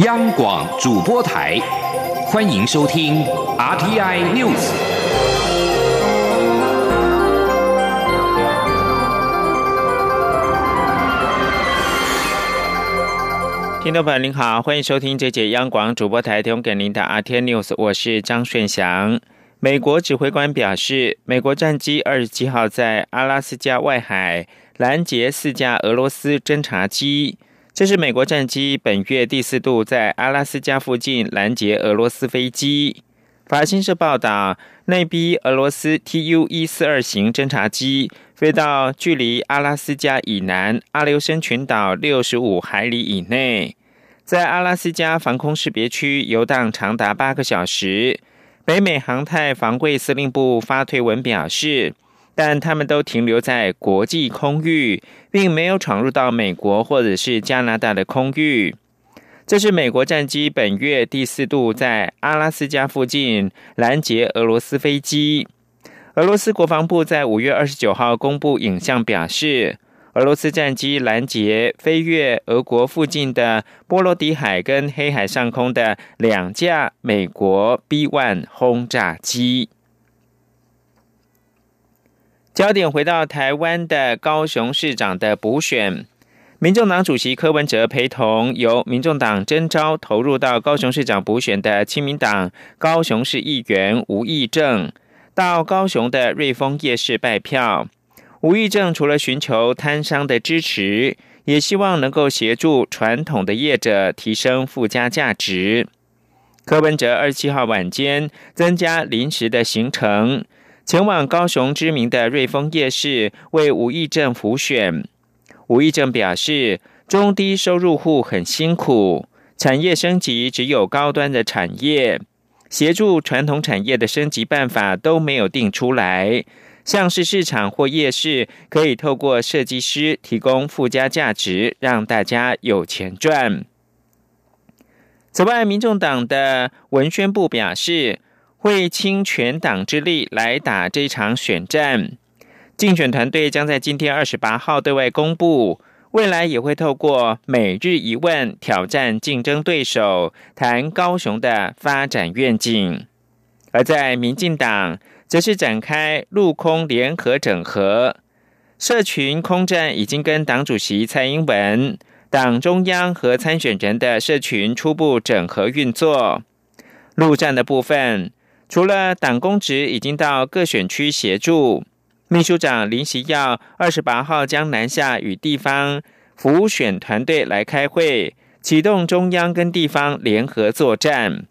央广主播台，欢迎收听 RTI News。听众朋友您好，欢迎收听这节央广主播台提供给您的 RTI News，我是张顺祥。美国指挥官表示，美国战机二十七号在阿拉斯加外海拦截四架俄罗斯侦察机。这是美国战机本月第四度在阿拉斯加附近拦截俄罗斯飞机。法新社报道，那批俄罗斯 Tu 一四二型侦察机飞到距离阿拉斯加以南阿留申群岛六十五海里以内，在阿拉斯加防空识别区游荡长达八个小时。北美航太防卫司令部发推文表示。但他们都停留在国际空域，并没有闯入到美国或者是加拿大的空域。这是美国战机本月第四度在阿拉斯加附近拦截俄罗斯飞机。俄罗斯国防部在五月二十九号公布影像，表示俄罗斯战机拦截飞越俄国附近的波罗的海跟黑海上空的两架美国 B-1 轰炸机。焦点回到台湾的高雄市长的补选，民众党主席柯文哲陪同由民众党征召投入到高雄市长补选的亲民党高雄市议员吴义正，到高雄的瑞丰夜市拜票。吴义正除了寻求摊商的支持，也希望能够协助传统的业者提升附加价值。柯文哲二十七号晚间增加临时的行程。前往高雄知名的瑞丰夜市为吴义正辅选。吴义正表示，中低收入户很辛苦，产业升级只有高端的产业，协助传统产业的升级办法都没有定出来。像是市场或夜市，可以透过设计师提供附加价值，让大家有钱赚。此外，民众党的文宣部表示。会倾全党之力来打这场选战。竞选团队将在今天二十八号对外公布，未来也会透过每日一问挑战竞争对手，谈高雄的发展愿景。而在民进党，则是展开陆空联合整合，社群空战已经跟党主席蔡英文、党中央和参选人的社群初步整合运作。陆战的部分。除了党公职已经到各选区协助，秘书长林习耀二十八号将南下与地方辅选团队来开会，启动中央跟地方联合作战。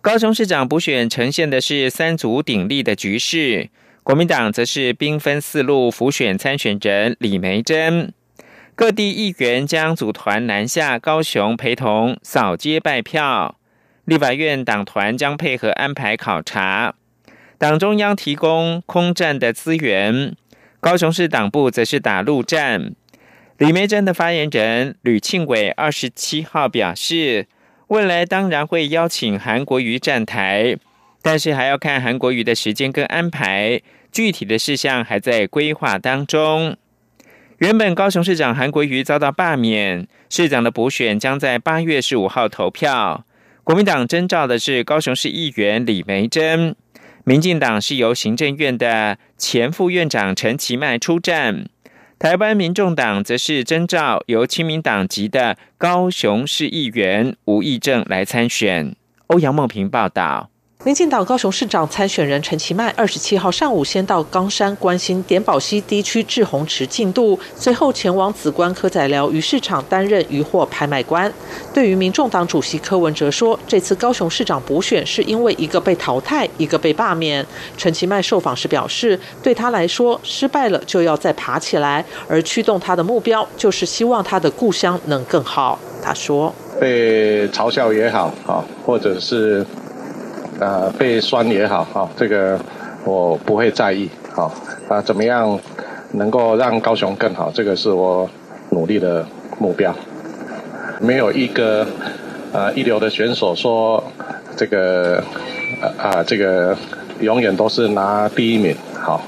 高雄市长补选呈现的是三足鼎立的局势，国民党则是兵分四路辅选参选人李梅珍，各地议员将组团南下高雄陪同扫街拜票。立法院党团将配合安排考察，党中央提供空战的资源，高雄市党部则是打陆战。李梅珍的发言人吕庆伟二十七号表示，未来当然会邀请韩国瑜站台，但是还要看韩国瑜的时间跟安排，具体的事项还在规划当中。原本高雄市长韩国瑜遭到罢免，市长的补选将在八月十五号投票。国民党征召的是高雄市议员李梅珍，民进党是由行政院的前副院长陈其迈出战，台湾民众党则是征召由亲民党籍的高雄市议员吴义正来参选。欧阳梦平报道。民进党高雄市长参选人陈其迈二十七号上午先到冈山关心点宝溪地区志洪池进度，随后前往紫关科仔寮鱼市场担任渔货拍卖官。对于民众党主席柯文哲说，这次高雄市长补选是因为一个被淘汰，一个被罢免。陈其迈受访时表示，对他来说，失败了就要再爬起来，而驱动他的目标就是希望他的故乡能更好。他说：“被嘲笑也好，啊，或者是。”呃，被酸也好，哈，这个我不会在意，好，啊，怎么样能够让高雄更好，这个是我努力的目标。没有一个呃一流的选手说这个啊这个永远都是拿第一名，好，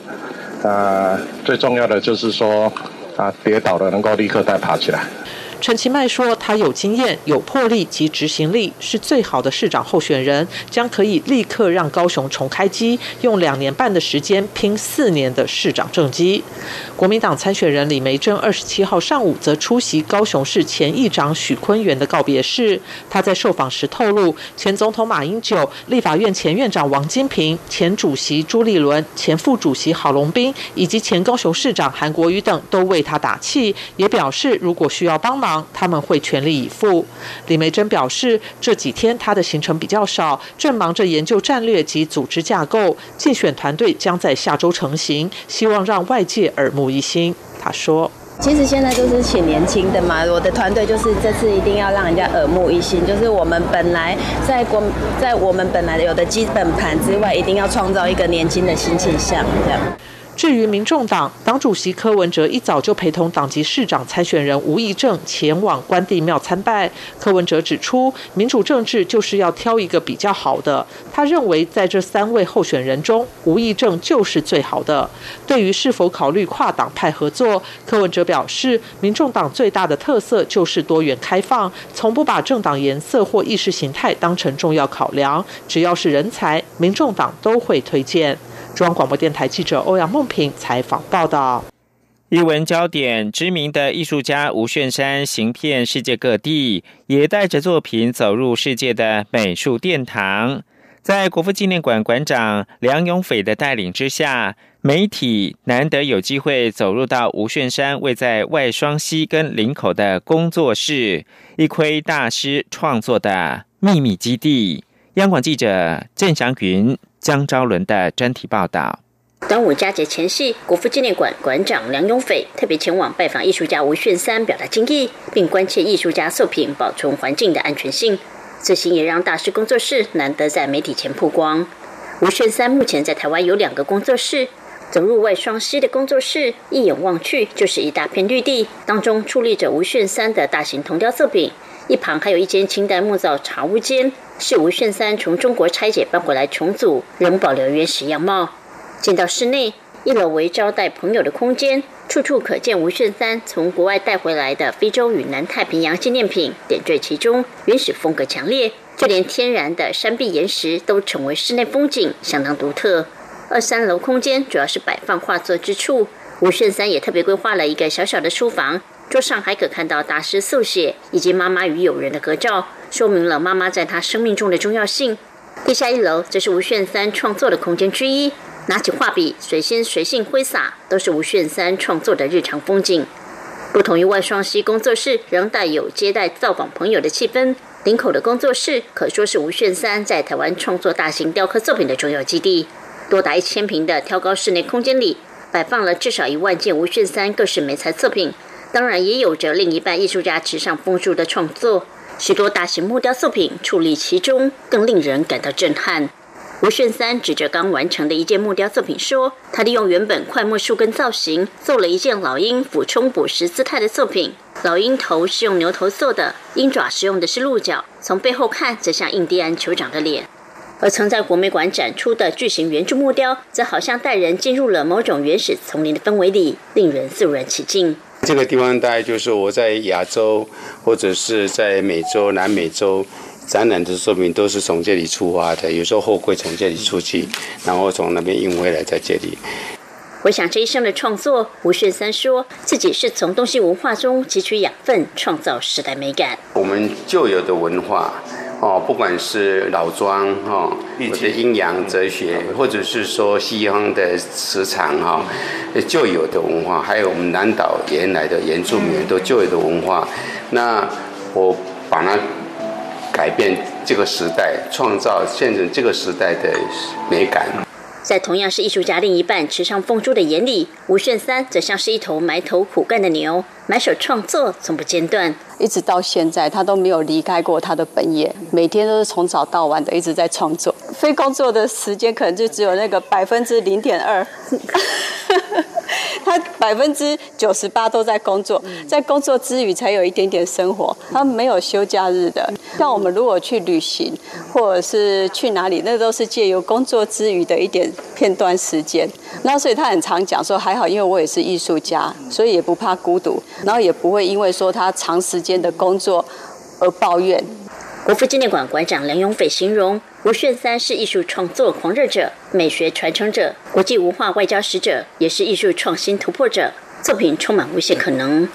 啊，最重要的就是说啊跌倒了能够立刻再爬起来。陈其迈说，他有经验、有魄力及执行力，是最好的市长候选人，将可以立刻让高雄重开机，用两年半的时间拼四年的市长政绩。国民党参选人李梅珍二十七号上午则出席高雄市前议长许坤元的告别式。他在受访时透露，前总统马英九、立法院前院长王金平、前主席朱立伦、前副主席郝龙斌以及前高雄市长韩国瑜等都为他打气，也表示如果需要帮忙，他们会全力以赴。李梅珍表示，这几天他的行程比较少，正忙着研究战略及组织架构，竞选团队将在下周成型，希望让外界耳目。一新他说：“其实现在就是请年轻的嘛，我的团队就是这次一定要让人家耳目一新，就是我们本来在国在我们本来有的基本盘之外，一定要创造一个年轻的新气象，这样。”至于民众党党主席柯文哲一早就陪同党籍市长参选人吴益政前往关帝庙参拜。柯文哲指出，民主政治就是要挑一个比较好的。他认为在这三位候选人中，吴益政就是最好的。对于是否考虑跨党派合作，柯文哲表示，民众党最大的特色就是多元开放，从不把政党颜色或意识形态当成重要考量。只要是人才，民众党都会推荐。中央广播电台记者欧阳梦平采访报道。一文焦点：知名的艺术家吴炫山行遍世界各地，也带着作品走入世界的美术殿堂。在国父纪念馆馆长梁永斐的带领之下，媒体难得有机会走入到吴炫山位在外双溪跟林口的工作室，一窥大师创作的秘密基地。央广记者郑祥云。江昭伦的专题报道：端午佳节前夕，国父纪念馆馆长梁永斐特别前往拜访艺术家吴炫三，表达敬意，并关切艺术家作品保存环境的安全性。此行也让大师工作室难得在媒体前曝光。吴炫三目前在台湾有两个工作室，走入外双溪的工作室，一眼望去就是一大片绿地，当中矗立着吴炫三的大型铜雕作品。一旁还有一间清代木造茶屋间，是吴炫三从中国拆解搬回来重组，仍保留原始样貌。进到室内，一楼为招待朋友的空间，处处可见吴炫三从国外带回来的非洲与南太平洋纪念品点缀其中，原始风格强烈。就连天然的山壁岩石都成为室内风景，相当独特。二三楼空间主要是摆放画作之处，吴炫三也特别规划了一个小小的书房。桌上还可看到大师速写以及妈妈与友人的合照，说明了妈妈在他生命中的重要性。地下一楼则是吴炫三创作的空间之一，拿起画笔，随心随性挥洒，都是吴炫三创作的日常风景。不同于外双溪工作室，仍带有接待造访朋友的气氛。林口的工作室可说是吴炫三在台湾创作大型雕刻作品的重要基地。多达一千平的挑高室内空间里，摆放了至少一万件吴炫三各式美材作品。当然，也有着另一半艺术家池上丰树的创作，许多大型木雕作品矗立其中，更令人感到震撼。吴炫三指着刚完成的一件木雕作品说：“他利用原本块木树根造型，做了一件老鹰俯冲捕食姿态的作品。老鹰头是用牛头做的，鹰爪使用的是鹿角，从背后看则像印第安酋长的脸。而曾在国美馆展出的巨型圆柱木雕，则好像带人进入了某种原始丛林的氛围里，令人肃然起敬。”这个地方大概就是我在亚洲或者是在美洲、南美洲展览的作品，都是从这里出发的。有时候货柜从这里出去，然后从那边运回来，在这里。我想这一生的创作，吴炫三说自己是从东西文化中汲取养分，创造时代美感。我们旧有的文化。哦，不管是老庄哈，或者阴阳哲学，或者是说西方的磁场哈，旧有的文化，还有我们南岛原来的原住民都旧有的文化，那我把它改变这个时代，创造现在这个时代的美感。在同样是艺术家另一半池上凤珠的眼里，吴炫三则像是一头埋头苦干的牛，埋首创作，从不间断。一直到现在，他都没有离开过他的本业，每天都是从早到晚的一直在创作。非工作的时间可能就只有那个百分之零点二。他百分之九十八都在工作，在工作之余才有一点点生活，他们没有休假日的。像我们如果去旅行或者是去哪里，那都是借由工作之余的一点片段时间。那所以他很常讲说，还好，因为我也是艺术家，所以也不怕孤独，然后也不会因为说他长时间的工作而抱怨。国父纪念馆馆长梁永斐形容吴炫三是艺术创作狂热者、美学传承者、国际文化外交使者，也是艺术创新突破者，作品充满无限可能。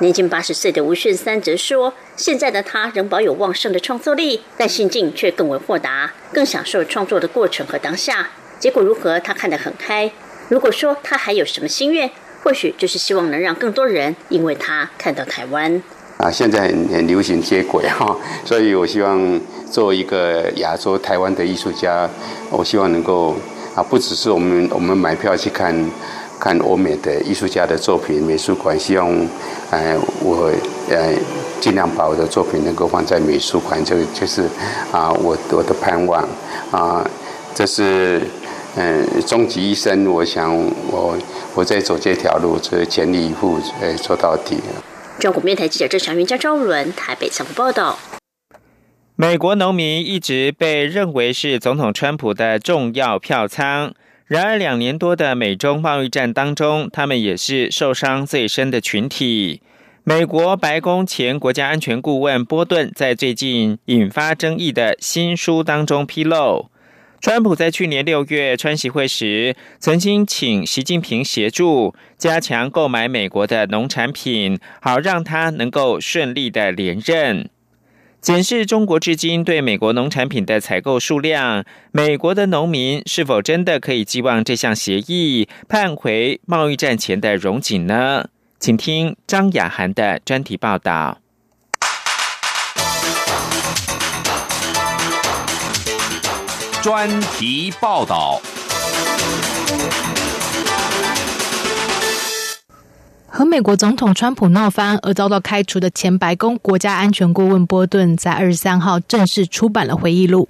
年近八十岁的吴炫三则说，现在的他仍保有旺盛的创作力，但心境却更为豁达，更享受创作的过程和当下。结果如何，他看得很开。如果说他还有什么心愿，或许就是希望能让更多人因为他看到台湾。啊，现在很很流行接轨哈，所以我希望作为一个亚洲台湾的艺术家，我希望能够啊，不只是我们我们买票去看看欧美的艺术家的作品，美术馆希望，哎，我呃尽量把我的作品能够放在美术馆，这个就是啊，我我的盼望啊，这是嗯，终极一生，我想我我在走这条路，这全力以赴，呃，做到底。中国面台记者郑祥云、江昭伦台北采访报道。美国农民一直被认为是总统川普的重要票仓，然而两年多的美中贸易战当中，他们也是受伤最深的群体。美国白宫前国家安全顾问波顿在最近引发争议的新书当中披露。川普在去年六月川习会时，曾经请习近平协助加强购买美国的农产品，好让他能够顺利的连任。检视中国至今对美国农产品的采购数量，美国的农民是否真的可以寄望这项协议盼回贸易战前的荣景呢？请听张雅涵的专题报道。专题报道。和美国总统川普闹翻而遭到开除的前白宫国家安全顾问波顿，在二十三号正式出版了回忆录。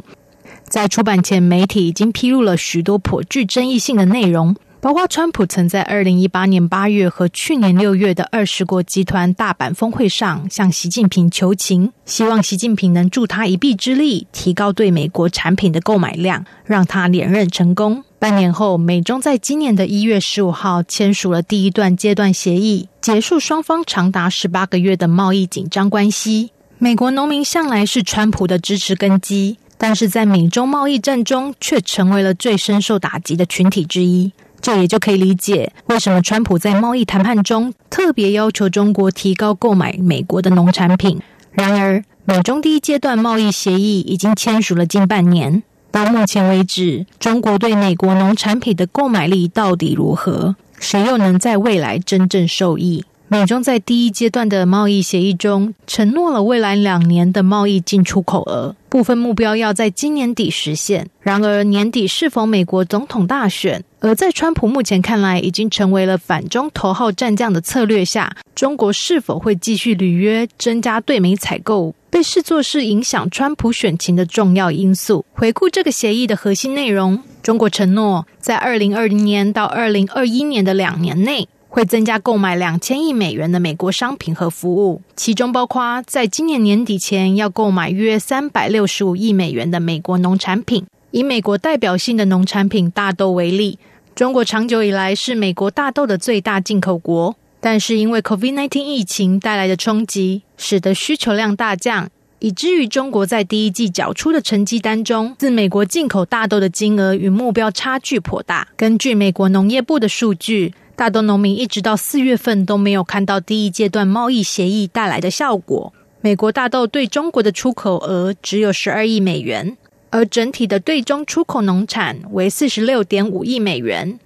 在出版前，媒体已经披露了许多颇具争议性的内容。包括川普曾在二零一八年八月和去年六月的二十国集团大阪峰会上向习近平求情，希望习近平能助他一臂之力，提高对美国产品的购买量，让他连任成功。半年后，美中在今年的一月十五号签署了第一段阶段协议，结束双方长达十八个月的贸易紧张关系。美国农民向来是川普的支持根基，但是在美中贸易战中却成为了最深受打击的群体之一。这也就可以理解为什么川普在贸易谈判中特别要求中国提高购买美国的农产品。然而，美中第一阶段贸易协议已经签署了近半年，到目前为止，中国对美国农产品的购买力到底如何？谁又能在未来真正受益？美中在第一阶段的贸易协议中承诺了未来两年的贸易进出口额，部分目标要在今年底实现。然而，年底是否美国总统大选？而在川普目前看来已经成为了反中头号战将的策略下，中国是否会继续履约、增加对美采购，被视作是影响川普选情的重要因素。回顾这个协议的核心内容，中国承诺在二零二零年到二零二一年的两年内。会增加购买两千亿美元的美国商品和服务，其中包括在今年年底前要购买约三百六十五亿美元的美国农产品。以美国代表性的农产品大豆为例，中国长久以来是美国大豆的最大进口国，但是因为 COVID-19 疫情带来的冲击，使得需求量大降，以至于中国在第一季缴出的成绩单中，自美国进口大豆的金额与目标差距颇大。根据美国农业部的数据。大豆农民一直到四月份都没有看到第一阶段贸易协议带来的效果。美国大豆对中国的出口额只有十二亿美元，而整体的对中出口农产为四十六点五亿美元。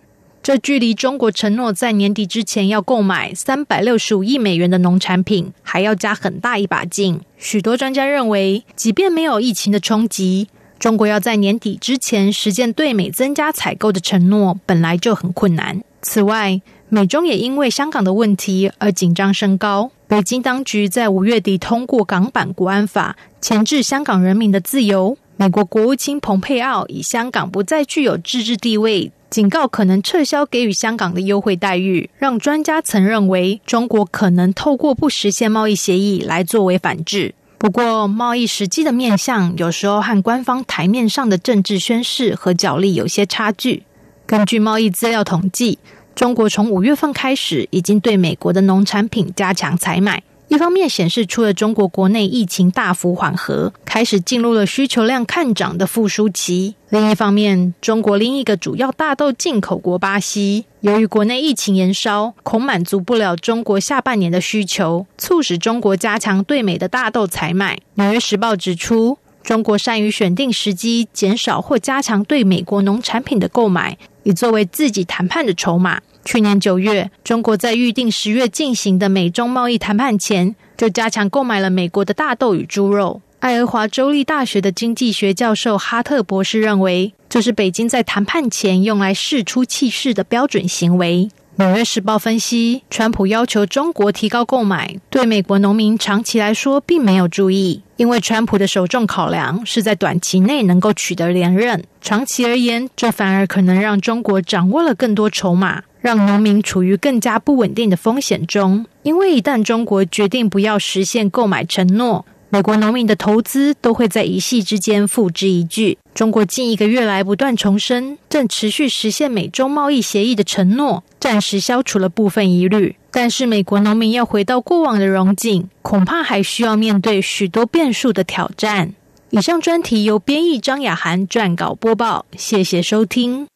这距离中国承诺在年底之前要购买三百六十五亿美元的农产品还要加很大一把劲。许多专家认为，即便没有疫情的冲击，中国要在年底之前实现对美增加采购的承诺，本来就很困难。此外，美中也因为香港的问题而紧张升高。北京当局在五月底通过港版国安法，钳制香港人民的自由。美国国务卿蓬佩奥以香港不再具有自治地位警告可能撤销给予香港的优惠待遇，让专家曾认为中国可能透过不实现贸易协议来作为反制。不过，贸易实际的面向有时候和官方台面上的政治宣示和角力有些差距。根据贸易资料统计，中国从五月份开始已经对美国的农产品加强采买。一方面显示出了中国国内疫情大幅缓和，开始进入了需求量看涨的复苏期；另一方面，中国另一个主要大豆进口国巴西，由于国内疫情延烧，恐满足不了中国下半年的需求，促使中国加强对美的大豆采买。《纽约时报》指出，中国善于选定时机，减少或加强对美国农产品的购买，以作为自己谈判的筹码。去年九月，中国在预定十月进行的美中贸易谈判前，就加强购买了美国的大豆与猪肉。爱荷华州立大学的经济学教授哈特博士认为，这是北京在谈判前用来试出气势的标准行为。纽约时报分析，川普要求中国提高购买，对美国农民长期来说并没有注意，因为川普的首重考量是在短期内能够取得连任。长期而言，这反而可能让中国掌握了更多筹码。让农民处于更加不稳定的风险中，因为一旦中国决定不要实现购买承诺，美国农民的投资都会在一夕之间付之一炬。中国近一个月来不断重申正持续实现美中贸易协议的承诺，暂时消除了部分疑虑。但是，美国农民要回到过往的荣景，恐怕还需要面对许多变数的挑战。以上专题由编译张雅涵撰稿播报，谢谢收听。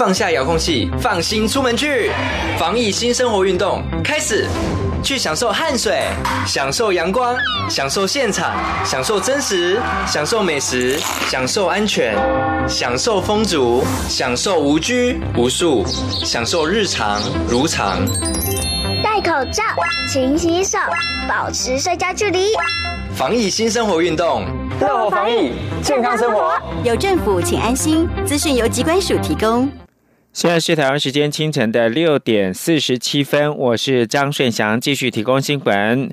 放下遥控器，放心出门去。防疫新生活运动开始，去享受汗水，享受阳光，享受现场，享受真实，享受美食，享受安全，享受风足，享受无拘无束，享受日常如常。戴口罩，勤洗手，保持社交距离。防疫新生活运动，乐活防疫，健康生活。有政府，请安心。资讯由机关署提供。现在是台湾时间清晨的六点四十七分，我是张顺祥，继续提供新闻。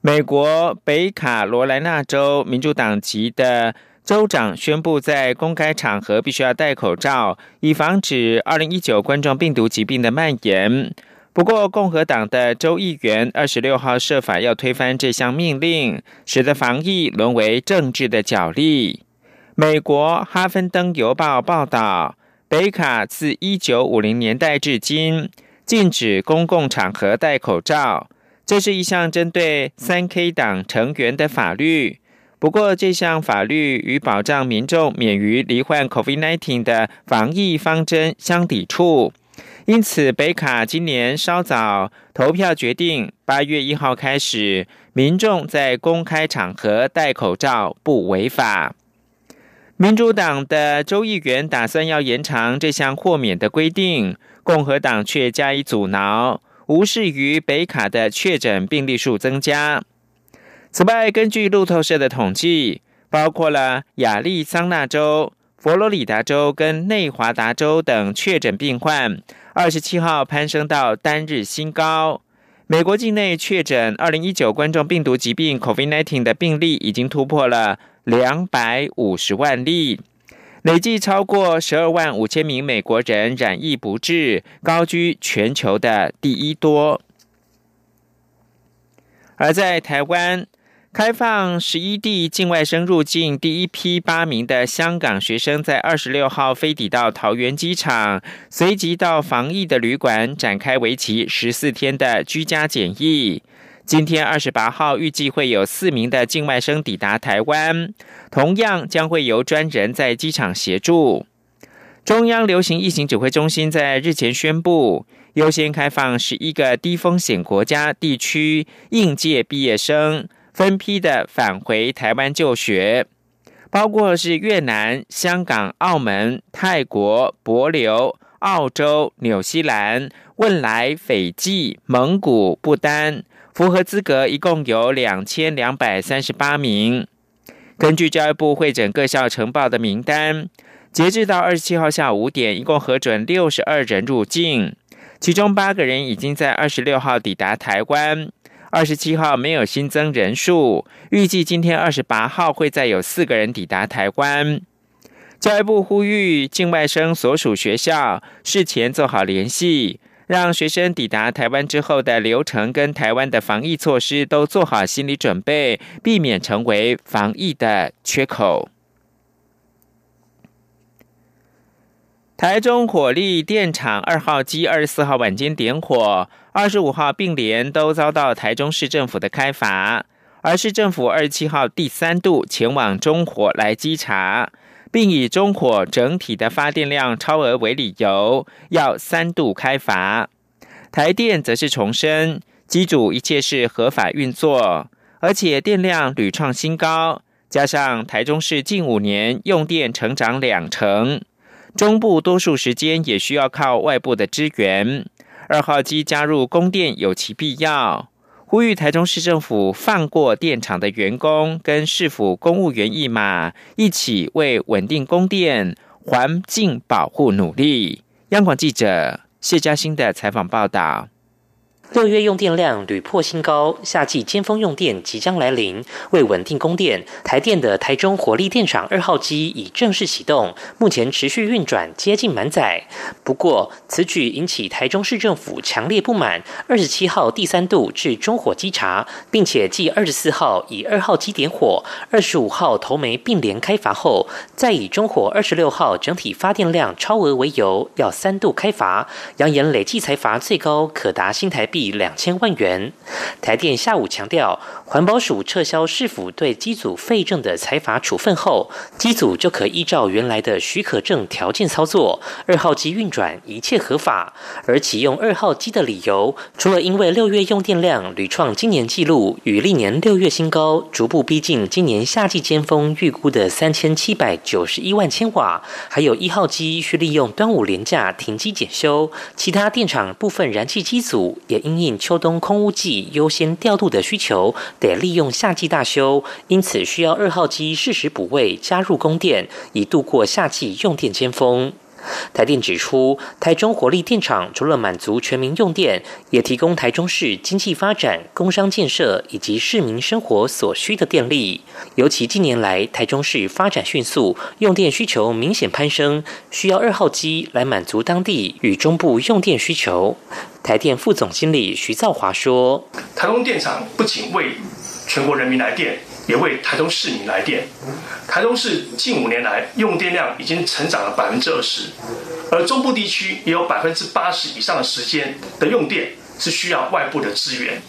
美国北卡罗来纳州民主党籍的州长宣布，在公开场合必须要戴口罩，以防止二零一九冠状病毒疾病的蔓延。不过，共和党的州议员二十六号设法要推翻这项命令，使得防疫沦为政治的角力。美国哈芬登邮报报道。北卡自一九五零年代至今禁止公共场合戴口罩，这是一项针对三 K 党成员的法律。不过，这项法律与保障民众免于罹患 COVID-19 的防疫方针相抵触，因此北卡今年稍早投票决定，八月一号开始，民众在公开场合戴口罩不违法。民主党的州议员打算要延长这项豁免的规定，共和党却加以阻挠，无视于北卡的确诊病例数增加。此外，根据路透社的统计，包括了亚利桑那州、佛罗里达州跟内华达州等确诊病患，二十七号攀升到单日新高。美国境内确诊二零一九冠状病毒疾病 （COVID-19） 的病例已经突破了。两百五十万例，累计超过十二万五千名美国人染疫不治，高居全球的第一多。而在台湾，开放十一地境外生入境，第一批八名的香港学生在二十六号飞抵到桃园机场，随即到防疫的旅馆展开为期十四天的居家检疫。今天二十八号，预计会有四名的境外生抵达台湾，同样将会由专人在机场协助。中央流行疫情指挥中心在日前宣布，优先开放十一个低风险国家地区应届毕业生分批的返回台湾就学，包括是越南、香港、澳门、泰国、博流、澳洲、纽西兰、汶莱、斐济、蒙古、不丹。符合资格一共有两千两百三十八名。根据教育部会诊各校呈报的名单，截至到二十七号下午五点，一共核准六十二人入境，其中八个人已经在二十六号抵达台湾，二十七号没有新增人数，预计今天二十八号会再有四个人抵达台湾。教育部呼吁境外生所属学校事前做好联系，让学生抵达台湾之后的流程跟台湾的防疫措施都做好心理准备，避免成为防疫的缺口。台中火力电厂二号机二十四号晚间点火，二十五号并联都遭到台中市政府的开罚，而市政府二十七号第三度前往中火来稽查，并以中火整体的发电量超额为理由，要三度开阀。台电则是重申，机组一切是合法运作，而且电量屡创新高，加上台中市近五年用电成长两成。中部多数时间也需要靠外部的支援，二号机加入供电有其必要。呼吁台中市政府放过电厂的员工跟市府公务员一马，一起为稳定供电、环境保护努力。央广记者谢嘉欣的采访报道。六月用电量屡破新高，夏季尖峰用电即将来临。为稳定供电，台电的台中火力电厂二号机已正式启动，目前持续运转，接近满载。不过，此举引起台中市政府强烈不满。二十七号第三度至中火稽查，并且继二十四号以二号机点火，二十五号头煤并联开阀后，再以中火二十六号整体发电量超额为由，要三度开阀，扬言累计财罚最高可达新台币。两千万元。台电下午强调，环保署撤销市府对机组废证的财罚处分后，机组就可依照原来的许可证条件操作，二号机运转一切合法。而启用二号机的理由，除了因为六月用电量屡创今年纪录，与历年六月新高，逐步逼近今年夏季尖峰预估的三千七百九十一万千瓦，还有一号机需利用端午连假停机检修，其他电厂部分燃气机组也。因应秋冬空污季优先调度的需求，得利用夏季大修，因此需要二号机适时补位加入供电，以度过夏季用电尖峰。台电指出，台中火力电厂除了满足全民用电，也提供台中市经济发展、工商建设以及市民生活所需的电力。尤其近年来，台中市发展迅速，用电需求明显攀升，需要二号机来满足当地与中部用电需求。台电副总经理徐兆华说：“台中电厂不仅为全国人民来电。”也为台中市民来电。台中市近五年来用电量已经成长了百分之二十，而中部地区也有百分之八十以上的时间的用电是需要外部的资源。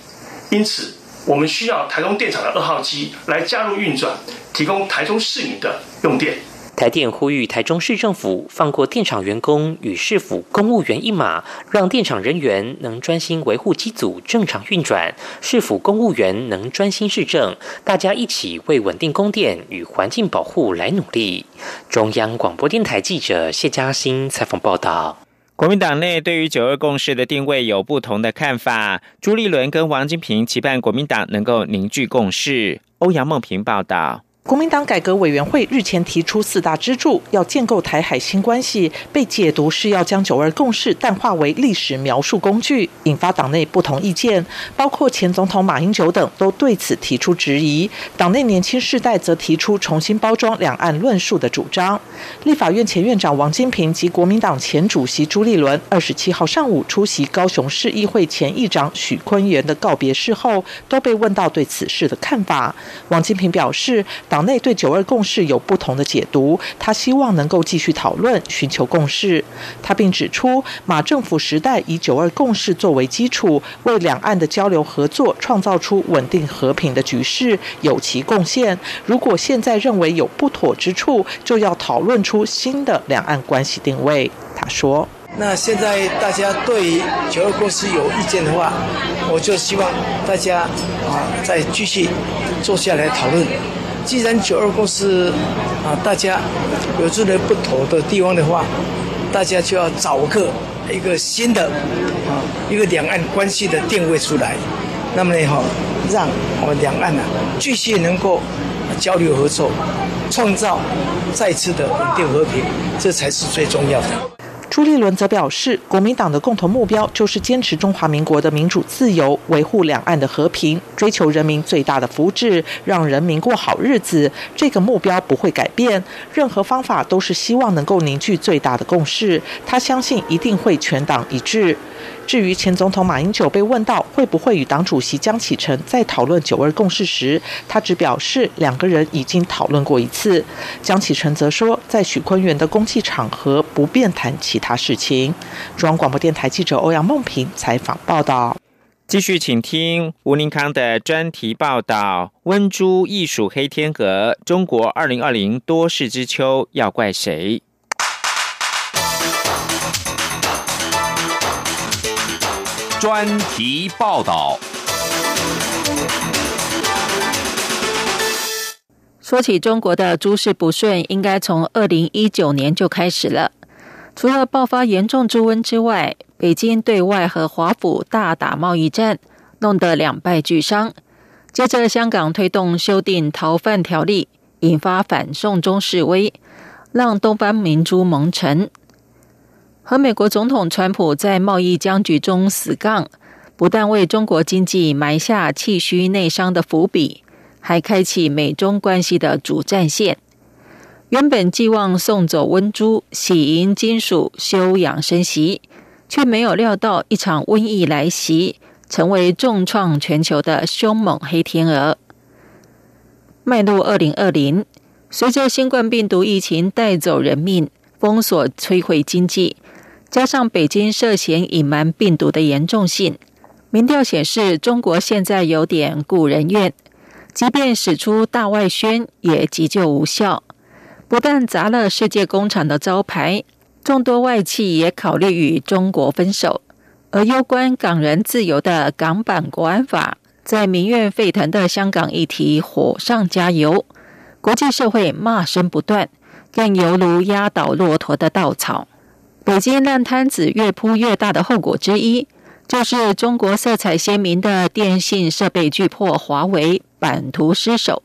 因此，我们需要台中电厂的二号机来加入运转，提供台中市民的用电。台电呼吁台中市政府放过电厂员工与市府公务员一马，让电厂人员能专心维护机组正常运转，市府公务员能专心市政，大家一起为稳定供电与环境保护来努力。中央广播电台记者谢嘉欣采访报道。国民党内对于九二共识的定位有不同的看法，朱立伦跟王金平期盼国民党能够凝聚共识。欧阳梦平报道。国民党改革委员会日前提出四大支柱，要建构台海新关系，被解读是要将九二共识淡化为历史描述工具，引发党内不同意见。包括前总统马英九等都对此提出质疑。党内年轻世代则提出重新包装两岸论述的主张。立法院前院长王金平及国民党前主席朱立伦二十七号上午出席高雄市议会前议长许坤元的告别式后，都被问到对此事的看法。王金平表示，党。党内对九二共识有不同的解读，他希望能够继续讨论，寻求共识。他并指出，马政府时代以九二共识作为基础，为两岸的交流合作创造出稳定和平的局势，有其贡献。如果现在认为有不妥之处，就要讨论出新的两岸关系定位。他说。那现在大家对九二共识有意见的话，我就希望大家啊再继续坐下来讨论。既然九二共识啊，大家有这个不妥的地方的话，大家就要找个一个新的啊一个两岸关系的定位出来。那么呢，哈，让我们两岸呢继续能够交流合作，创造再次的稳定和平，这才是最重要的。朱立伦则表示，国民党的共同目标就是坚持中华民国的民主自由，维护两岸的和平，追求人民最大的福祉，让人民过好日子。这个目标不会改变，任何方法都是希望能够凝聚最大的共识。他相信一定会全党一致。至于前总统马英九被问到会不会与党主席江启臣在讨论九二共识时，他只表示两个人已经讨论过一次。江启臣则说，在许坤元的公祭场合不便谈其他事情。中央广播电台记者欧阳梦平采访报道。继续，请听吴宁康的专题报道：温猪艺术黑天鹅，中国二零二零多事之秋要怪谁？专题报道。说起中国的诸事不顺，应该从二零一九年就开始了。除了爆发严重猪瘟之外，北京对外和华府大打贸易战，弄得两败俱伤。接着，香港推动修订逃犯条例，引发反送中示威，让东方明珠蒙尘。和美国总统川普在贸易僵局中死杠，不但为中国经济埋下气虚内伤的伏笔，还开启美中关系的主战线。原本寄望送走瘟猪、喜迎金属、休养生息，却没有料到一场瘟疫来袭，成为重创全球的凶猛黑天鹅。迈入二零二零，随着新冠病毒疫情带走人命、封锁摧毁经济。加上北京涉嫌隐瞒病毒的严重性，民调显示中国现在有点故人怨，即便使出大外宣，也急救无效。不但砸了世界工厂的招牌，众多外企也考虑与中国分手。而攸关港人自由的港版国安法，在民怨沸腾的香港议题火上加油，国际社会骂声不断，更犹如压倒骆驼的稻草。北京烂摊子越铺越大的后果之一，就是中国色彩鲜明的电信设备巨破华为版图失守，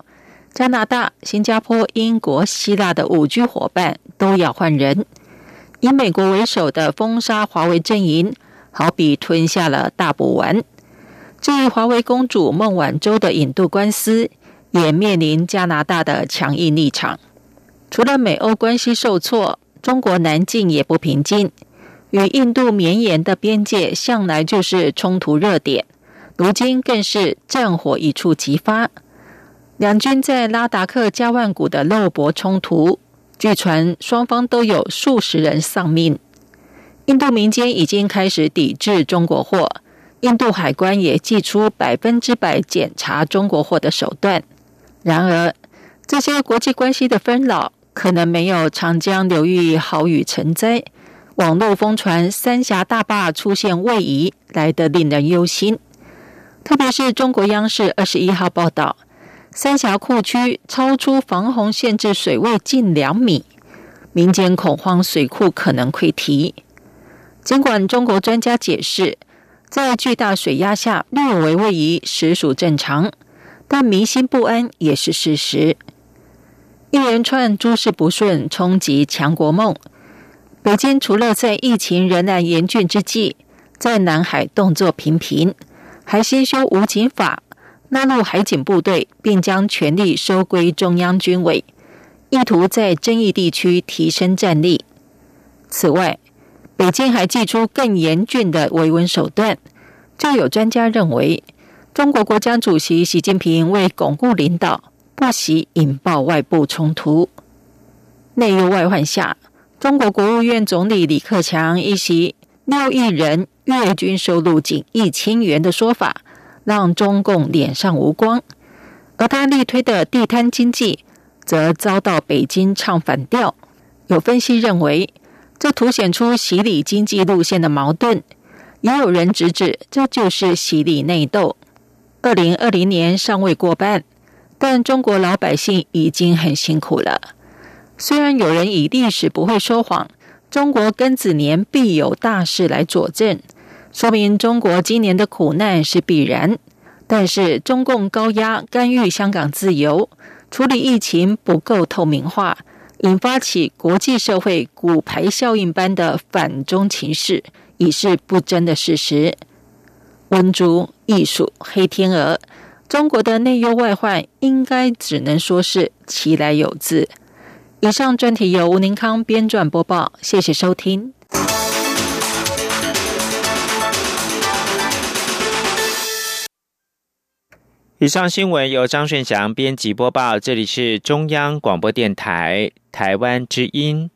加拿大、新加坡、英国、希腊的五 G 伙伴都要换人。以美国为首的封杀华为阵营，好比吞下了大补丸。至于华为公主孟晚舟的引渡官司，也面临加拿大的强硬立场。除了美欧关系受挫。中国南境也不平静，与印度绵延的边界向来就是冲突热点，如今更是战火一触即发。两军在拉达克加万古的肉搏冲突，据传双方都有数十人丧命。印度民间已经开始抵制中国货，印度海关也祭出百分之百检查中国货的手段。然而，这些国际关系的纷扰。可能没有长江流域好雨成灾，网络疯传三峡大坝出现位移来得令人忧心。特别是中国央视二十一号报道，三峡库区超出防洪限制水位近两米，民间恐慌水库可能溃堤。尽管中国专家解释，在巨大水压下略微位移实属正常，但民心不安也是事实。一连串诸事不顺冲击强国梦，北京除了在疫情仍然严峻之际，在南海动作频频，还新修武警法，纳入海警部队，并将权力收归中央军委，意图在争议地区提升战力。此外，北京还祭出更严峻的维稳手段。就有专家认为，中国国家主席习近平为巩固领导。不惜引爆外部冲突，内忧外患下，中国国务院总理李克强一席六亿人月均收入仅一千元的说法，让中共脸上无光；而他力推的地摊经济，则遭到北京唱反调。有分析认为，这凸显出洗礼经济路线的矛盾；也有人直指这就是洗礼内斗。二零二零年尚未过半。但中国老百姓已经很辛苦了。虽然有人以历史不会说谎，中国庚子年必有大事来佐证，说明中国今年的苦难是必然。但是中共高压干预香港自由，处理疫情不够透明化，引发起国际社会骨牌效应般的反中情势，已是不争的事实。温猪艺术黑天鹅，中国的内忧外患应该只能说是其来有自。以上专题由吴宁康编撰播报，谢谢收听。以上新闻由张顺祥编辑播报，这里是中央广播电台台湾之音。